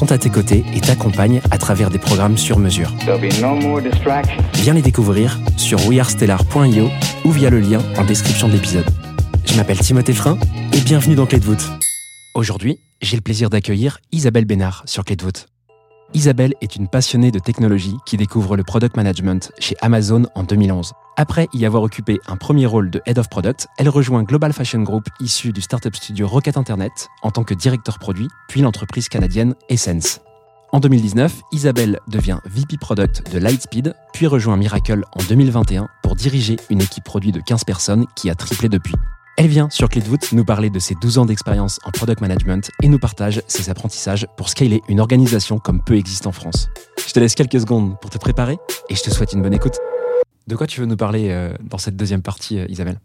sont à tes côtés et t'accompagnent à travers des programmes sur mesure. No. Viens les découvrir sur wearestellar.io ou via le lien en description de l'épisode. Je m'appelle Timothée Frein et bienvenue dans Clé de voûte. Aujourd'hui, j'ai le plaisir d'accueillir Isabelle Bénard sur Clé de voûte. Isabelle est une passionnée de technologie qui découvre le product management chez Amazon en 2011. Après y avoir occupé un premier rôle de Head of Product, elle rejoint Global Fashion Group issu du startup studio Rocket Internet en tant que directeur produit, puis l'entreprise canadienne Essence. En 2019, Isabelle devient VP Product de Lightspeed, puis rejoint Miracle en 2021 pour diriger une équipe produit de 15 personnes qui a triplé depuis. Elle vient sur Clé de voûte nous parler de ses 12 ans d'expérience en product management et nous partage ses apprentissages pour scaler une organisation comme peu existe en France. Je te laisse quelques secondes pour te préparer et je te souhaite une bonne écoute. De quoi tu veux nous parler euh, dans cette deuxième partie, euh, Isabelle?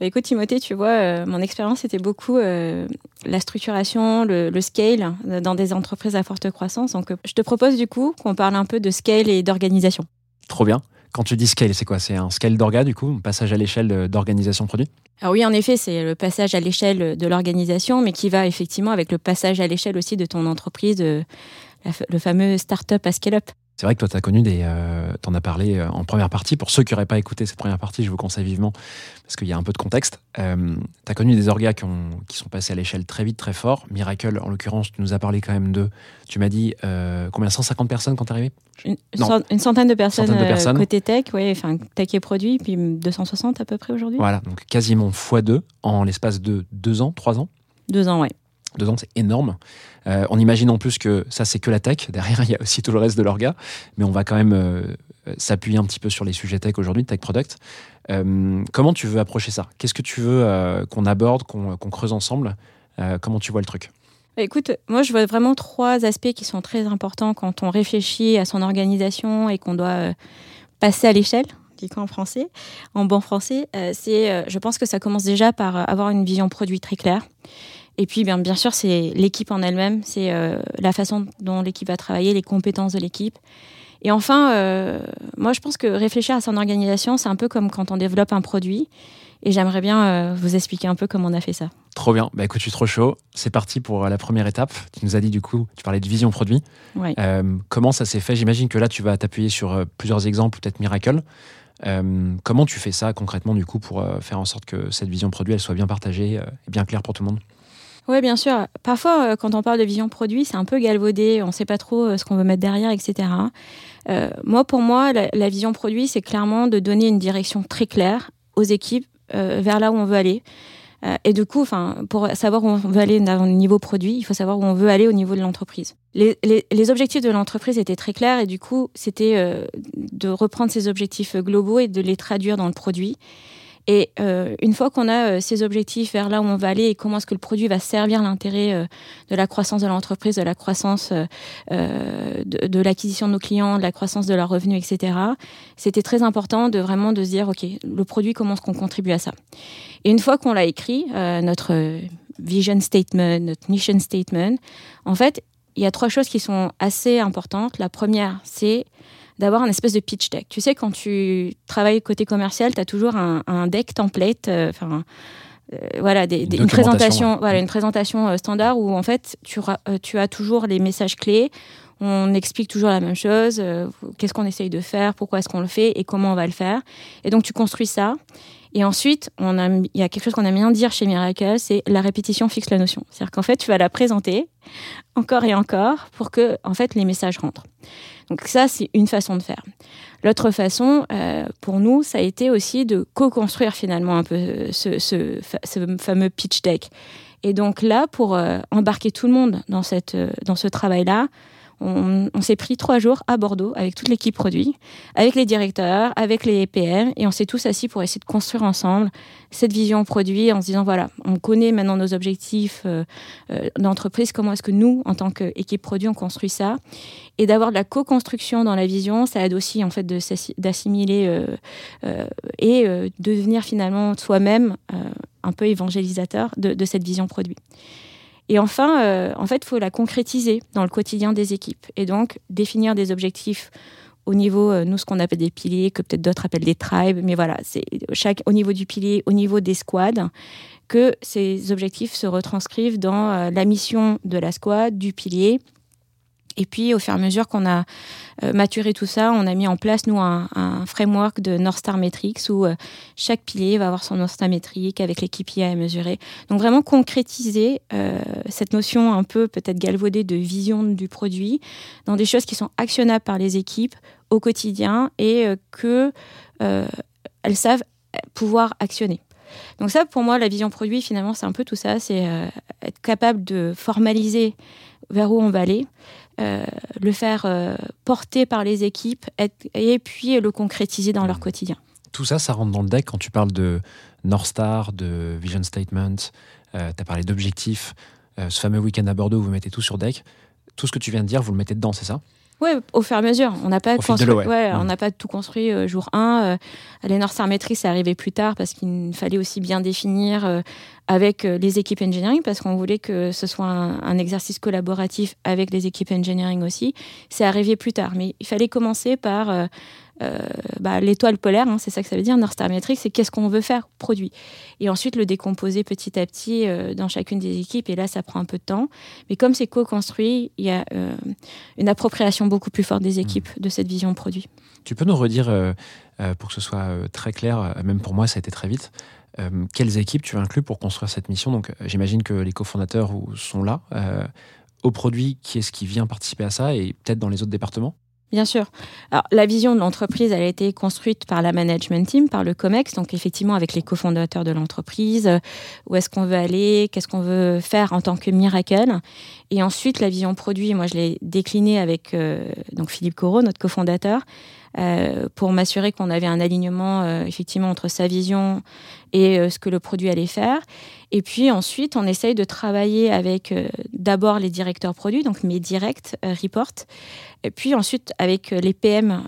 Bah, écoute Timothée, tu vois, euh, mon expérience était beaucoup euh, la structuration, le, le scale dans des entreprises à forte croissance. Donc je te propose du coup qu'on parle un peu de scale et d'organisation. Trop bien. Quand tu dis scale, c'est quoi? C'est un scale d'orga, du coup, un passage à l'échelle d'organisation produit? Alors oui, en effet, c'est le passage à l'échelle de l'organisation, mais qui va effectivement avec le passage à l'échelle aussi de ton entreprise, le fameux start-up à scale-up. C'est vrai que toi, tu as connu des. Euh, T'en as parlé euh, en première partie. Pour ceux qui n'auraient pas écouté cette première partie, je vous conseille vivement, parce qu'il y a un peu de contexte. Euh, tu as connu des orgas qui, ont- qui sont passés à l'échelle très vite, très fort. Miracle, en l'occurrence, tu nous as parlé quand même de. Tu m'as dit euh, combien 150 personnes quand arrivé? Une, Non. cent- une centaine de personnes, Centaine de euh, personnes. côté tech, ouais, enfin tech et produits, puis 260 à peu près aujourd'hui. Voilà, donc quasiment x2 en l'espace de deux ans, trois ans. Deux ans, ouais. Deux ans, c'est énorme. Euh, on imagine en plus que ça, c'est que la tech. Derrière, il y a aussi tout le reste de l'orga. Mais on va quand même euh, euh, s'appuyer un petit peu sur les sujets tech aujourd'hui, tech product. Comment tu veux approcher ça? Qu'est-ce que tu veux qu'on aborde, qu'on creuse ensemble? Comment tu vois le truc? Bah, Écoute, moi je vois vraiment trois aspects qui sont très importants quand on réfléchit à son organisation et qu'on doit passer à l'échelle, dit en français, en bon français. C'est, je pense que ça commence déjà par avoir une vision produit très claire. Et puis bien, bien sûr, c'est l'équipe en elle-même, c'est euh, la façon dont l'équipe va travailler, les compétences de l'équipe. Et enfin, euh, moi je pense que réfléchir à son organisation, c'est un peu comme quand on développe un produit. Et j'aimerais bien euh, vous expliquer un peu comment on a fait ça. Trop bien. Bah écoute, je suis trop chaud. C'est parti pour la première étape. Tu nous as dit du coup, tu parlais de vision produit. Euh, comment ça s'est fait? J'imagine que là, tu vas t'appuyer sur plusieurs exemples, peut-être Miracle. Euh, comment tu fais ça concrètement du coup pour euh, faire en sorte que cette vision produit elle soit bien partagée euh, et bien claire pour tout le monde? Oui, bien sûr. Parfois, euh, quand on parle de vision produit, c'est un peu galvaudé, on ne sait pas trop euh, ce qu'on veut mettre derrière, etc. Euh, moi, pour moi, la, vision produit, c'est clairement de donner une direction très claire aux équipes vers là où on veut aller. Et du coup, pour savoir où on veut aller au niveau produit, il faut savoir où on veut aller au niveau de l'entreprise. Les, objectifs de l'entreprise étaient très clairs et du coup, c'était de reprendre ces objectifs globaux et de les traduire dans le produit. Et euh, une fois qu'on a euh, ces objectifs vers là où on va aller et comment est-ce que le produit va servir l'intérêt euh, de la croissance de l'entreprise, de la croissance euh, euh, de, de l'acquisition de nos clients, de la croissance de leurs revenus, etc., c'était très important de vraiment de se dire, OK, le produit, comment est-ce qu'on contribue à ça? Et une fois qu'on l'a écrit, euh, notre vision statement, notre mission statement, en fait, il y a trois choses qui sont assez importantes. La première, c'est d'avoir un espèce de pitch deck. Tu sais, quand tu travailles côté commercial, tu as toujours un, un deck template, euh, enfin, euh, voilà, des, Une des- une documentation, présentation, ouais. voilà, une présentation euh, standard où en fait, tu, euh, tu as toujours les messages clés. On explique toujours la même chose, qu'est-ce qu'on essaye de faire, pourquoi est-ce qu'on le fait et comment on va le faire. Et donc, tu construis ça. Et ensuite, il y a quelque chose qu'on aime bien dire chez Miracle, c'est la répétition fixe la notion. C'est-à-dire qu'en fait, tu vas la présenter encore et encore pour que, en fait, les messages rentrent. Donc ça, c'est une façon de faire. L'autre façon, euh, pour nous, ça a été aussi de co-construire finalement un peu ce, ce, fameux pitch deck. Et donc là, pour euh, embarquer tout le monde dans, cette, euh, dans ce travail-là, on, s'est pris trois jours à Bordeaux avec toute l'équipe produit, avec les directeurs, avec les PM, et on s'est tous assis pour essayer de construire ensemble cette vision produit en se disant voilà, on connaît maintenant nos objectifs euh, euh, d'entreprise, comment est-ce que nous, en tant qu'équipe produit, on construit ça, et d'avoir de la co-construction dans la vision, ça aide aussi en fait d'assimiler euh, et de devenir finalement soi-même un peu évangélisateur de cette vision produit. Et enfin, euh, en fait, il faut la concrétiser dans le quotidien des équipes. Et donc, définir des objectifs au niveau, euh, nous, ce qu'on appelle des piliers, que peut-être d'autres appellent des tribes, mais voilà, c'est chaque, au niveau du pilier, au niveau des squads, que ces objectifs se retranscrivent dans euh, la mission de la squad, du pilier, et puis, au fur et à mesure qu'on a euh, maturé tout ça, on a mis en place, nous, un, framework de North Star Metrics où euh, chaque pilier va avoir son North Star métrique avec les KPI à mesurer. Donc, vraiment concrétiser euh, cette notion un peu peut-être galvaudée de vision du produit dans des choses qui sont actionnables par les équipes au quotidien et que elles savent pouvoir actionner. Donc ça, pour moi, la vision produit, finalement, c'est un peu tout ça. C'est être capable de formaliser vers où on va aller, euh, le faire euh, porter par les équipes et puis le concrétiser dans leur mmh. quotidien. Tout ça, ça rentre dans le deck quand tu parles de North Star, de Vision Statement, euh, tu as parlé d'objectifs, ce fameux week-end à Bordeaux, vous mettez tout sur deck. Tout ce que tu viens de dire, vous le mettez dedans, c'est ça? Oui, au fur et à mesure. On n'a pas, construit, ouais. on n'a pas tout construit euh, jour 1. Euh, Metrics, c'est arrivé plus tard parce qu'il fallait aussi bien définir euh, avec les équipes engineering parce qu'on voulait que ce soit un, un, exercice collaboratif avec les équipes engineering aussi. C'est arrivé plus tard, mais il fallait commencer par euh, bah, l'étoile polaire, hein, c'est ça que ça veut dire, North Star c'est qu'est-ce qu'on veut faire, produit. Et ensuite le décomposer petit à petit euh, dans chacune des équipes, et là ça prend un peu de temps. Mais comme c'est co-construit, il y a euh, une appropriation beaucoup plus forte des équipes de cette vision produit. Tu peux nous redire, pour que ce soit très clair, même pour moi ça a été très vite, quelles équipes tu as inclus pour construire cette mission? Donc j'imagine que les cofondateurs sont là. au produit, qui est-ce qui vient participer à ça et peut-être dans les autres départements? Bien sûr. Alors, la vision de l'entreprise, elle a été construite par la management team, par le COMEX, donc effectivement avec les cofondateurs de l'entreprise, où est-ce qu'on veut aller, qu'est-ce qu'on veut faire en tant que Miracle. Et ensuite, la vision produit, moi je l'ai déclinée avec euh, donc Philippe Corot, notre cofondateur, euh, pour m'assurer qu'on avait un alignement euh, effectivement entre sa vision et euh, ce que le produit allait faire. Et puis ensuite, on essaye de travailler avec d'abord les directeurs produits, donc mes directs reports, et puis ensuite avec les PM,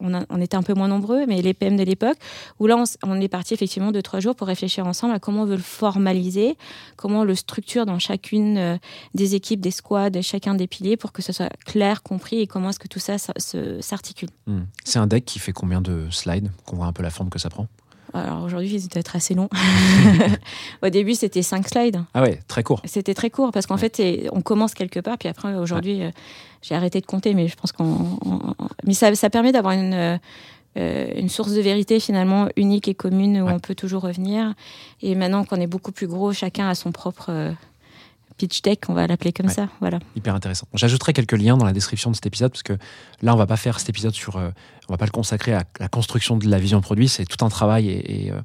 on, était un peu moins nombreux, mais les PM de l'époque, où là on, est parti effectivement de trois jours pour réfléchir ensemble à comment on veut le formaliser, comment on le structure dans chacune des équipes, des squads, chacun des piliers pour que ce soit clair, compris et comment est-ce que tout ça s'articule. Hmm. C'est un deck qui fait combien de slides? Qu'on voit un peu la forme que ça prend? Alors aujourd'hui, il doit être assez long. Au début, c'était 5 slides. Ah ouais, très court. C'était très court parce qu'en fait, on commence quelque part, puis après, aujourd'hui, euh, j'ai arrêté de compter, mais je pense qu'on. Mais ça, ça permet d'avoir une. Euh, une source de vérité finalement unique et commune où on peut toujours revenir. Et maintenant qu'on est beaucoup plus gros, chacun a son propre euh, pitch deck, on va l'appeler comme ça. Voilà. Hyper intéressant. J'ajouterai quelques liens dans la description de cet épisode parce que là, on va pas faire cet épisode sur, euh, on va pas le consacrer à la construction de la vision produit. C'est tout un travail et, euh,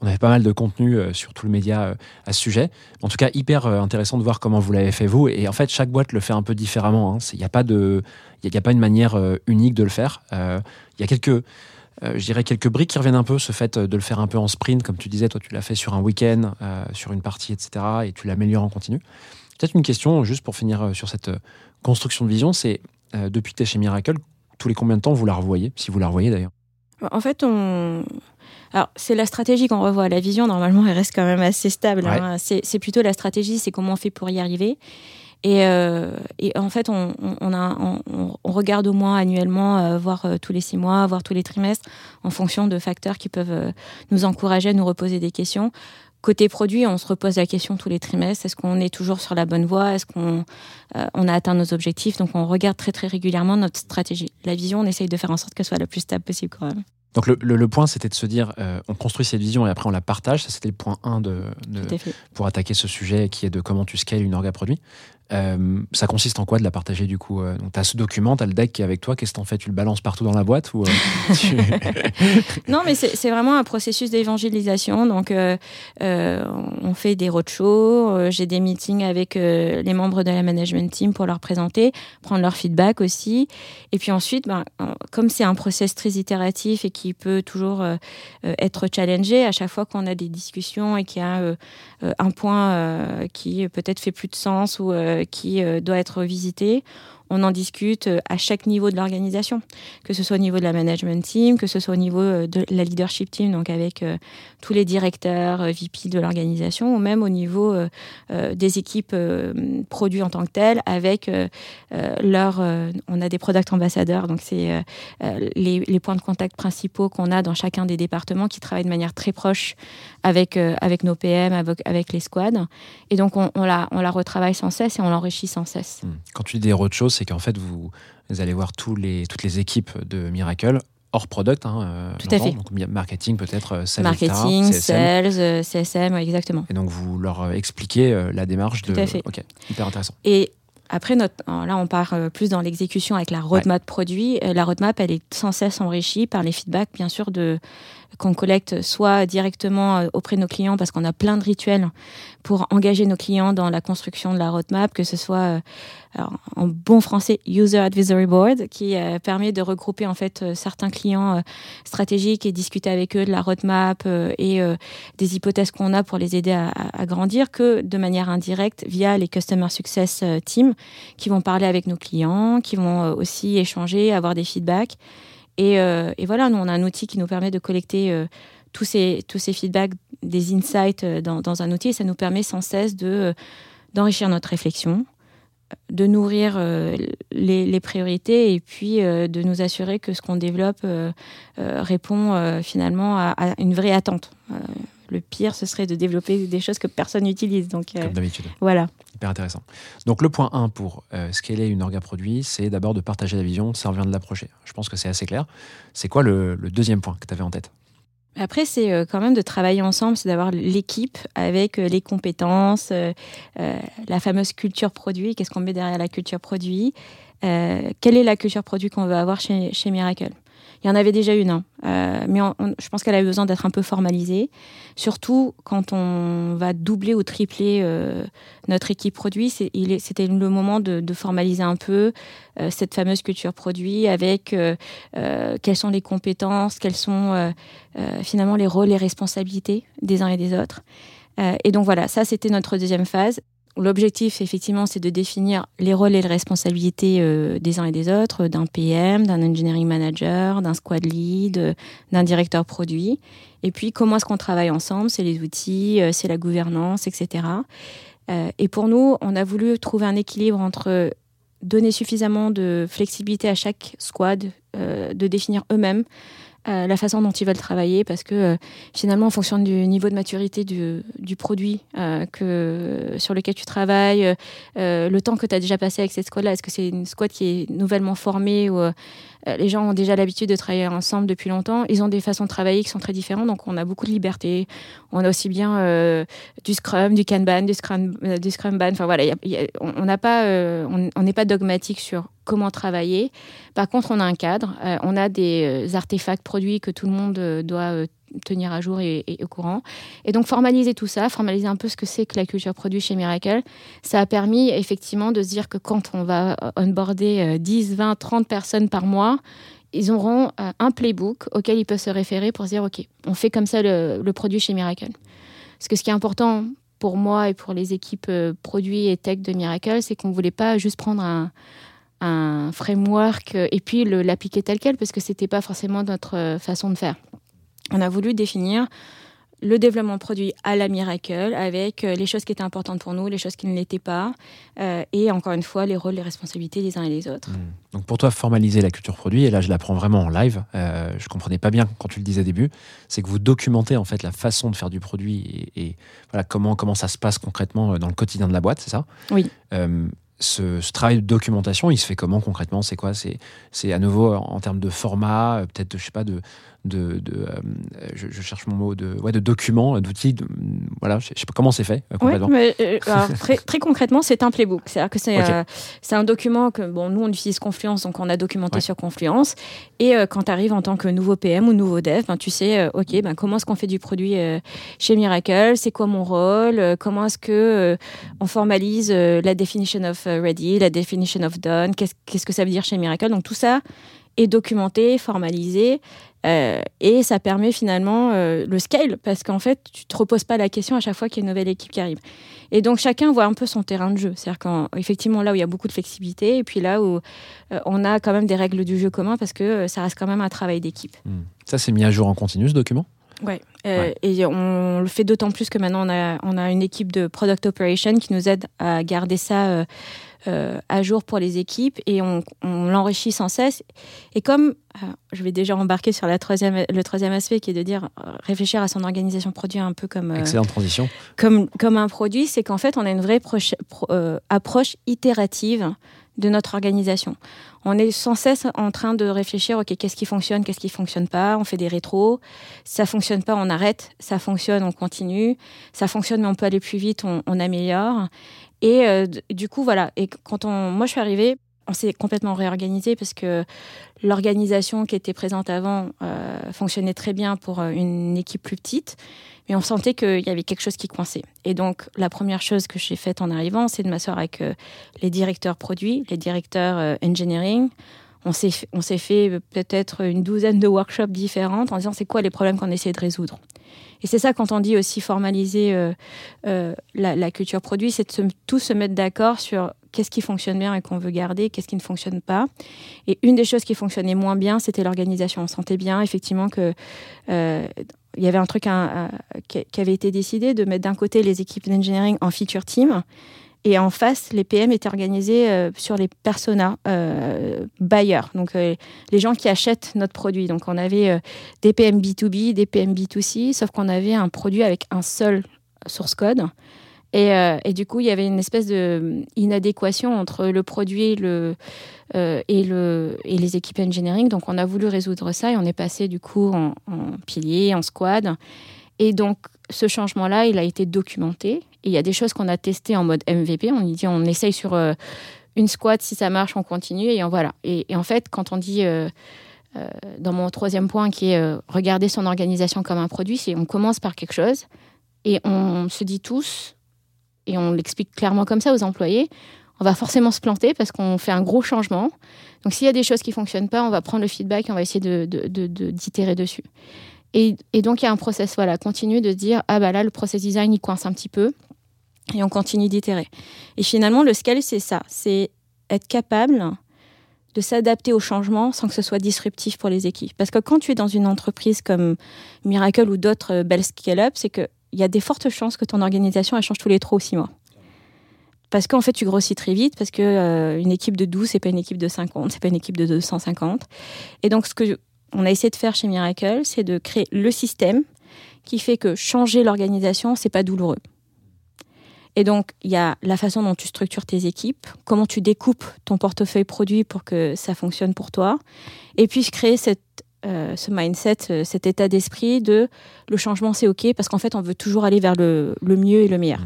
on avait pas mal de contenu euh, sur tout le média à ce sujet. En tout cas, hyper intéressant de voir comment vous l'avez fait vous. Et en fait, chaque boîte le fait un peu différemment. Il hein. n'y a pas de, il y, a pas une manière unique de le faire. Il y a quelques euh, je dirais quelques briques qui reviennent un peu, ce fait de le faire un peu en sprint, comme tu disais, toi tu l'as fait sur un week-end, euh, sur une partie, etc., et tu l'améliores en continu. Peut-être une question, juste pour finir euh, sur cette construction de vision, c'est depuis que tu es chez Miracle, tous les combien de temps vous la revoyez, si vous la revoyez d'ailleurs? En fait, on... Alors, c'est la stratégie qu'on revoit. La vision, normalement, elle reste quand même assez stable. Hein. C'est plutôt la stratégie, c'est comment on fait pour y arriver. Euh, et, en fait, on, regarde au moins annuellement, euh, voire euh, tous les six mois, voire tous les trimestres, en fonction de facteurs qui peuvent nous encourager à nous reposer des questions. Côté produit, on se repose la question tous les trimestres. Est-ce qu'on est toujours sur la bonne voie? Est-ce qu'on a atteint nos objectifs? Donc, on regarde très, très régulièrement notre stratégie. La vision, on essaye de faire en sorte qu'elle soit la plus stable possible quand même. Donc le, le- le point, c'était de se dire, euh, on construit cette vision et après on la partage. Ça, c'était le point 1 de, pour attaquer ce sujet qui est de comment tu scales une orga produit. Euh, ça consiste en quoi de la partager du coup euh, Donc tu as ce document, tu as le deck qui est avec toi. Qu'est-ce que t'en fais Tu le balances partout dans la boîte ou euh, tu- Non, mais c'est vraiment un processus d'évangélisation. Donc, euh, on fait des roadshows, j'ai des meetings avec les membres de la management team pour leur présenter, prendre leur feedback aussi. Et puis ensuite, ben, comme c'est un process très itératif et qui peut toujours être challengé, à chaque fois qu'on a des discussions et qu'il y a un point qui peut-être fait plus de sens ou qui euh, doit être visité, on en discute euh, à chaque niveau de l'organisation que ce soit au niveau de la management team, que ce soit au niveau euh, de la leadership team, donc avec euh, tous les directeurs, VP de l'organisation, ou même au niveau des équipes produits en tant que telles, avec leur... on a des product ambassadeurs, donc c'est les, points de contact principaux qu'on a dans chacun des départements qui travaillent de manière très proche avec, avec nos PM, avec, les squads. Et donc on, la, on la retravaille sans cesse et on l'enrichit sans cesse. Quand tu dis des roadshows, c'est qu'en fait, vous, vous allez voir tous les, toutes les équipes de Miracle hors product. Hein, euh, Tout à fait. Donc marketing peut-être, euh, sales, Marketing, CSM. sales, CSM, ouais, exactement. Et donc vous leur euh, expliquez la démarche Tout de. à fait. Ok, hyper intéressant. Et après, notre, là, on part plus dans l'exécution avec la roadmap produit. Euh, La roadmap, elle est sans cesse enrichie par les feedbacks, bien sûr, de qu'on collecte soit directement euh, auprès de nos clients, parce qu'on a plein de rituels pour engager nos clients dans la construction de la roadmap, que ce soit euh, alors, en bon français User Advisory Board, qui euh, permet de regrouper en fait certains clients stratégiques et discuter avec eux de la roadmap et des hypothèses qu'on a pour les aider à, grandir, que de manière indirecte via les Customer Success Team qui vont parler avec nos clients, qui vont aussi échanger, avoir des feedbacks. Et, euh, et voilà, nous, on a un outil qui nous permet de collecter euh, tous, ces, tous ces feedbacks, des insights euh, dans, dans un outil. Et ça nous permet sans cesse de, d'enrichir notre réflexion, de nourrir les, les priorités et puis de nous assurer que ce qu'on développe répond finalement à une vraie attente. Le pire, ce serait de développer des choses que personne n'utilise. Donc euh, Comme d'habitude. voilà. Hyper intéressant. Donc le point 1 pour euh, scaler une orga produit, c'est d'abord de partager la vision, ça revient de l'approcher. Je pense que c'est assez clair. C'est quoi le, le deuxième point que tu avais en tête? Après, c'est euh, quand même de travailler ensemble, c'est d'avoir l'équipe avec les compétences, euh, la fameuse culture produit. Qu'est-ce qu'on met derrière la culture produit? Euh, Quelle est la culture produit qu'on veut avoir chez, chez Miracle? Il y en avait déjà une, hein. Euh, mais je pense qu'elle a besoin d'être un peu formalisée, surtout quand on va doubler ou tripler euh, notre équipe produit. C'était le moment de, formaliser un peu euh, cette fameuse culture produit avec quelles sont les compétences, quels sont finalement les rôles et responsabilités des uns et des autres. Et donc voilà, ça c'était notre deuxième phase. L'objectif, effectivement, c'est de définir les rôles et les responsabilités euh, des uns et des autres, d'un PM, d'un engineering manager, d'un squad lead, euh, d'un directeur produit. Et puis, comment est-ce qu'on travaille ensemble? C'est les outils, euh, c'est la gouvernance, etc. Euh, et pour nous, on a voulu trouver un équilibre entre donner suffisamment de flexibilité à chaque squad, euh, de définir eux-mêmes la façon dont ils veulent travailler, parce que euh, finalement, en fonction du niveau de maturité du, du produit euh, que, sur lequel tu travailles, euh, le temps que tu as déjà passé avec cette squad-là, est-ce que c'est une squad qui est nouvellement formée ou les gens ont déjà l'habitude de travailler ensemble depuis longtemps Ils ont des façons de travailler qui sont très différentes, donc on a beaucoup de liberté. On a aussi bien euh, du Scrum, du Kanban, du Scrum, euh, du. Enfin voilà, on n'a pas, euh, on n'est pas dogmatique sur comment travailler. Par contre, on a un cadre, euh, on a des euh, artefacts produits que tout le monde euh, doit euh, tenir à jour et, au courant. Et donc formaliser tout ça, formaliser un peu ce que c'est que la culture produit chez Miracle, ça a permis effectivement de se dire que quand on va euh, onboarder euh, 10, 20, 30 personnes par mois, ils auront euh, un playbook auquel ils peuvent se référer pour se dire, OK, on fait comme ça le, produit chez Miracle. Parce que ce qui est important pour moi et pour les équipes euh, produits et tech de Miracle, c'est qu'on ne voulait pas juste prendre un, un framework et puis l'appliquer tel quel, parce que ce n'était pas forcément notre façon de faire. On a voulu définir le développement produit à la Miracle avec euh, les choses qui étaient importantes pour nous, les choses qui ne l'étaient pas, euh, et encore une fois, les rôles, les responsabilités des uns et des autres. Donc pour toi, formaliser la culture produit, et là je l'apprends vraiment en live, euh, je comprenais pas bien quand tu le disais au début, c'est que vous documentez en fait la façon de faire du produit et, et voilà comment, comment ça se passe concrètement euh, dans le quotidien de la boîte, c'est ça? Oui. Euh, ce, ce travail de documentation, il se fait comment concrètement? C'est quoi? C'est à nouveau en, en termes de format, euh, peut-être, je sais pas, de, de, de euh, je, je cherche mon mot, de, ouais, de documents, d'outils. de- voilà, je sais pas comment c'est fait euh, Ouais, concrètement. mais, euh, alors, très, très concrètement, c'est un playbook. C'est-à-dire que c'est Ok. c'est un document que, bon, nous, on utilise Confluence, donc on a documenté Ouais. sur Confluence. Et quand tu arrives en tant que nouveau PM ou nouveau dev, ben, tu sais, OK, ben, comment est-ce qu'on fait du produit chez Miracle? C'est quoi mon rôle? Comment est-ce que on formalise la definition of ready, la definition of done Qu'est-ce que ça veut dire chez Miracle Donc tout ça est documenté, formalisé. euh, et ça permet finalement euh, le scale parce qu'en fait, tu te reposes pas la question à chaque fois qu'il y a une nouvelle équipe qui arrive. Et donc chacun voit un peu son terrain de jeu. C'est-à-dire qu'effectivement là où il y a beaucoup de flexibilité et puis là où euh, on a quand même des règles du jeu commun parce que euh, ça reste quand même un travail d'équipe. Hmm. Ça, c'est mis à jour en continu ce document? Ouais. Euh, Ouais. Et on le fait d'autant plus que maintenant on a, on a une équipe de product operation qui nous aide à garder ça euh, euh, à jour pour les équipes et on, on l'enrichit sans cesse. Et comme je vais déjà embarquer sur la troisième, le troisième aspect qui est de dire réfléchir à son organisation produit un peu comme, Excellente transition. comme, comme un produit, c'est qu'en fait on a une vraie proche- pro- approche itérative de notre organisation. On est sans cesse en train de réfléchir, ok, qu'est-ce qui fonctionne, qu'est-ce qui fonctionne pas, on fait des rétros, ça fonctionne pas, on arrête, ça fonctionne, on continue, ça fonctionne mais on peut aller plus vite, on, améliore. Et euh, du coup, voilà, et quand on, moi je suis arrivée, on s'est complètement réorganisé parce que l'organisation qui était présente avant euh, fonctionnait très bien pour euh, une équipe plus petite, mais on sentait qu'il y avait quelque chose qui coinçait. Et donc, la première chose que j'ai faite en arrivant, c'est de m'asseoir avec euh, les directeurs produits, les directeurs engineering. On s'est fait- fait peut-être une douzaine de workshops différentes en disant c'est quoi les problèmes qu'on essaie de résoudre? Et c'est ça quand on dit aussi formaliser la, la culture produit, c'est de se- tous se mettre d'accord sur qu'est-ce qui fonctionne bien et qu'on veut garder, qu'est-ce qui ne fonctionne pas. Et une des choses qui fonctionnait moins bien, c'était l'organisation. On sentait bien effectivement que euh, il y avait un truc qui avait été décidé de mettre d'un côté les équipes d'engineering en feature team et en face, les PM étaient organisés euh, sur les personas euh, buyers, donc euh, les gens qui achètent notre produit. Donc on avait des PM B2B, des PM B2C, sauf qu'on avait un produit avec un seul source code. Et, euh, et du coup, il y avait une espèce de inadéquation entre le produit euh, et, le, et les équipes engineering. Donc, on a voulu résoudre ça et on est passé du coup en, pilier, en squad. Et donc, ce changement-là, il a été documenté. Et il y a des choses qu'on a testées en mode MVP. On dit, on essaye sur euh, une squad, si ça marche, on continue. Et voilà. Et, en fait, quand on dit, euh, euh, dans mon troisième point, qui est euh, regarder son organisation comme un produit, c'est on commence par quelque chose et on se dit tous, et on l'explique clairement comme ça aux employés, on va forcément se planter parce qu'on fait un gros changement. Donc s'il y a des choses qui fonctionnent pas, on va prendre le feedback et on va essayer de, d'itérer dessus. Et, donc il y a un process voilà, continu de dire, ah bah là, le process design, il coince un petit peu, et on continue d'itérer. Et finalement, le scale, c'est ça, c'est être capable de s'adapter au changement sans que ce soit disruptif pour les équipes. Parce que quand tu es dans une entreprise comme Miracle ou d'autres euh, belles scale-up, c'est qu'il y a des fortes chances que ton organisation change tous les 3 ou 6 mois. Parce qu'en fait, tu grossis très vite, parce que euh, une équipe de 12, c'est pas une équipe de 50, c'est pas une équipe de 250. Et donc, ce que on a essayé de faire chez Miracle, c'est de créer le système qui fait que changer l'organisation, c'est pas douloureux. Et donc, il y a la façon dont tu structures tes équipes, comment tu découpes ton portefeuille produit pour que ça fonctionne pour toi, et puis créer cette, euh, ce mindset, euh, cet état d'esprit de le changement, c'est OK, parce qu'en fait, on veut toujours aller vers le, le mieux et le meilleur.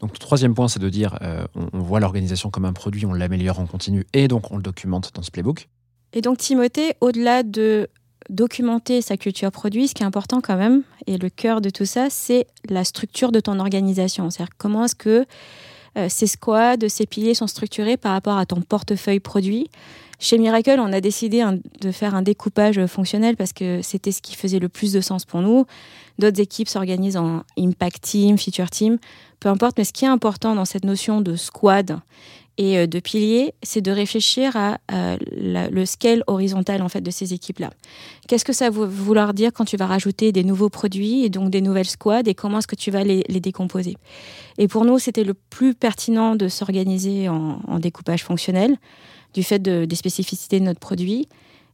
Donc, le troisième point, c'est de dire euh, on, on voit l'organisation comme un produit, on l'améliore en continu et donc on le documente dans ce playbook. Et donc, Timothée, au-delà de documenter sa culture produit, ce qui est important quand même, et le cœur de tout ça, c'est la structure de ton organisation. C'est-à-dire comment est-ce que euh, ces squads, ces piliers sont structurés par rapport à ton portefeuille produit. Chez Miracle, on a décidé de faire un découpage fonctionnel parce que c'était ce qui faisait le plus de sens pour nous. D'autres équipes s'organisent en impact team, feature team, peu importe. Mais ce qui est important dans cette notion de squad et euh, de pilier, c'est de réfléchir à euh, le scale horizontal en fait de ces équipes-là. Qu'est-ce que ça veut vouloir dire quand tu vas rajouter des nouveaux produits et donc des nouvelles squads et comment est-ce que tu vas les, décomposer? Et pour nous, c'était le plus pertinent de s'organiser en découpage fonctionnel du fait de- des spécificités de notre produit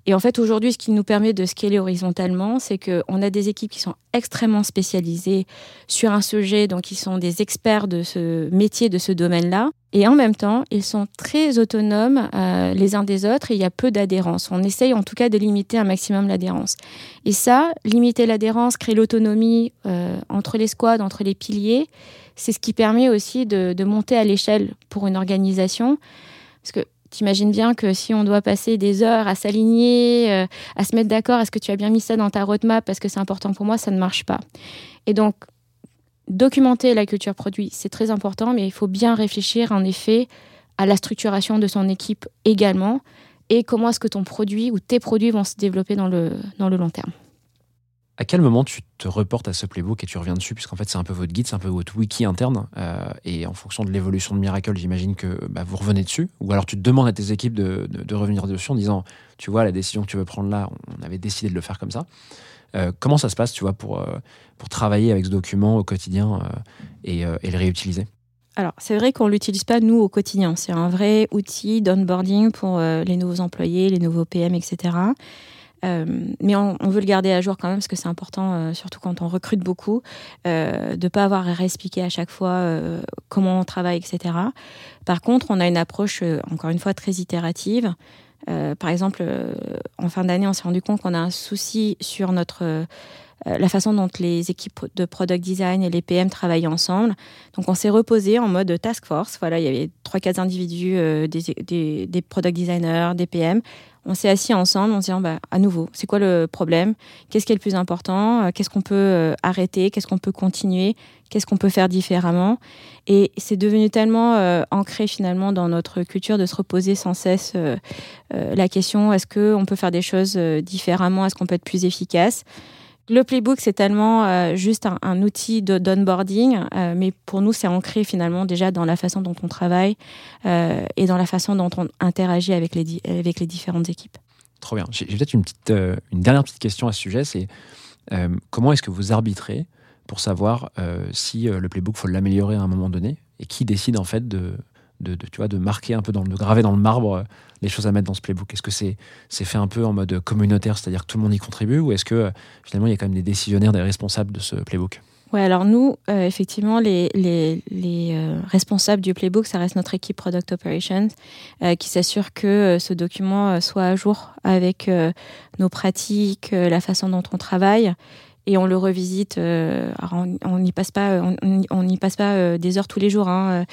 Et en fait, aujourd'hui, ce qui nous permet de scaler horizontalement, c'est qu'on a des équipes qui sont extrêmement spécialisées sur un sujet, donc ils sont des experts de ce métier, de ce domaine-là. Et en même temps, ils sont très autonomes euh, les uns des autres et il y a peu d'adhérence. On essaye en tout cas de limiter un maximum l'adhérence. Et ça, limiter l'adhérence, créer l'autonomie euh, entre les squads, entre les piliers, c'est ce qui permet aussi de, de monter à l'échelle pour une organisation. Parce que T'imagines bien que si on doit passer des heures à s'aligner, euh, à se mettre d'accord, est-ce que tu as bien mis ça dans ta roadmap parce que c'est important pour moi, ça ne marche pas. Et donc, documenter la culture produit, c'est très important, mais il faut bien réfléchir en effet à la structuration de son équipe également et comment est-ce que ton produit ou tes produits vont se développer dans le, dans le long terme. À quel moment tu te reportes à ce playbook et tu reviens dessus? Puisqu'en fait, c'est un peu votre guide, c'est un peu votre wiki interne. euh, et en fonction de l'évolution de Miracle, j'imagine que bah, vous revenez dessus. Ou alors tu demandes à tes équipes de, revenir dessus en disant Tu vois, la décision que tu veux prendre là, on avait décidé de le faire comme ça. Euh, comment ça se passe, tu vois, pour, euh, travailler avec ce document au quotidien et, le réutiliser? Alors, c'est vrai qu'on ne l'utilise pas, nous, au quotidien. C'est un vrai outil d'onboarding pour les nouveaux employés, les nouveaux PM, etc. Euh, mais on, veut le garder à jour quand même parce que c'est important, euh, surtout quand on recrute beaucoup, euh, de ne pas avoir à réexpliquer à chaque fois comment on travaille, etc. Par contre, on a une approche, encore une fois, très itérative. Par exemple, en fin d'année, on s'est rendu compte qu'on a un souci sur notre la façon dont les équipes de product design et les PM travaillent ensemble. Donc, on s'est reposé en mode task force. Voilà, il y avait trois, quatre individus, des product designers, des PM. On s'est assis ensemble en se disant, bah, à nouveau, c'est quoi le problème? Qu'est-ce qui est le plus important? Euh, Qu'est-ce qu'on peut euh, arrêter? Qu'est-ce qu'on peut continuer? Qu'est-ce qu'on peut faire différemment? Et c'est devenu tellement euh, ancré finalement dans notre culture de se reposer sans cesse la question est-ce qu'on peut faire des choses différemment? Est-ce qu'on peut être plus efficace? Le playbook, c'est tellement euh, juste un, outil de- d'onboarding, euh, mais pour nous, c'est ancré finalement déjà dans la façon dont on travaille euh, et dans la façon dont on interagit avec les, différentes équipes. Trop bien. J'ai peut-être une, une dernière petite question à ce sujet c'est comment est-ce que vous arbitrez pour savoir si le playbook faut l'améliorer à un moment donné et qui décide en fait de, de, tu vois, de marquer un peu, dans de graver dans le marbre euh, les choses à mettre dans ce playbook Est-ce que c'est c'est fait un peu en mode communautaire, c'est-à-dire que tout le monde y contribue ou est-ce que euh, finalement il y a quand même des décisionnaires, des responsables de ce playbook? Ouais, alors nous, euh, effectivement, les, les, les responsables du playbook, ça reste notre équipe Product Operations qui s'assure que ce document soit à jour avec nos pratiques, la façon dont on travaille. Et on le revisite. alors on- n'y passe pas, on- on passe pas des heures tous les jours. hein,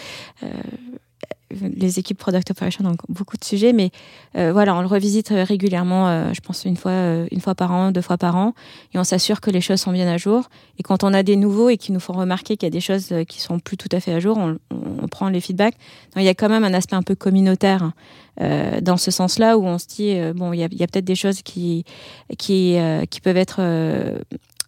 les équipes Product Operations ont beaucoup de sujets, mais euh, voilà, on le revisite euh, régulièrement. euh, je pense une fois, une fois par an, deux fois par an, et on s'assure que les choses sont bien à jour. Et quand on a des nouveaux et qui nous font remarquer qu'il y a des choses qui sont plus tout à fait à jour, on, prend les feedbacks. Donc, il y a quand même un aspect un peu communautaire dans ce sens-là où on se dit bon, il y a, peut-être des choses qui qui peuvent être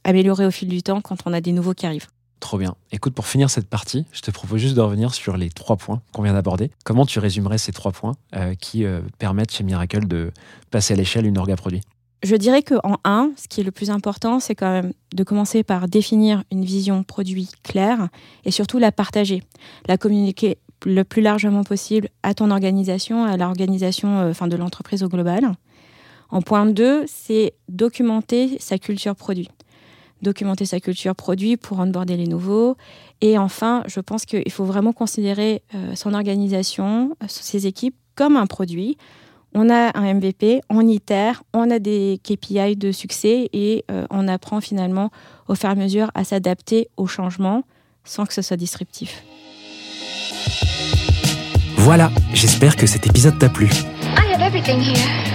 améliorées au fil du temps quand on a des nouveaux qui arrivent. Trop bien. Écoute, pour finir cette partie, je te propose juste de revenir sur les trois points qu'on vient d'aborder. Comment tu résumerais ces trois points euh, qui euh, permettent chez Miracle de passer à l'échelle une orga produit? Je dirais qu'en un, ce qui est le plus important, c'est quand même de commencer par définir une vision produit claire et surtout la partager, la communiquer le plus largement possible à ton organisation, à l'organisation euh, de l'entreprise au global. En point 2, c'est documenter sa culture produit. Documenter sa culture produit pour onboarder les nouveaux. Et enfin, je pense qu'il faut vraiment considérer euh, son organisation, euh, ses équipes comme un produit on a un MVP, on itère, on a des KPI de succès et euh, on apprend finalement au fur et à mesure à s'adapter aux changements sans que ce soit disruptif. Voilà, j'espère que cet épisode t'a plu. I have everything here.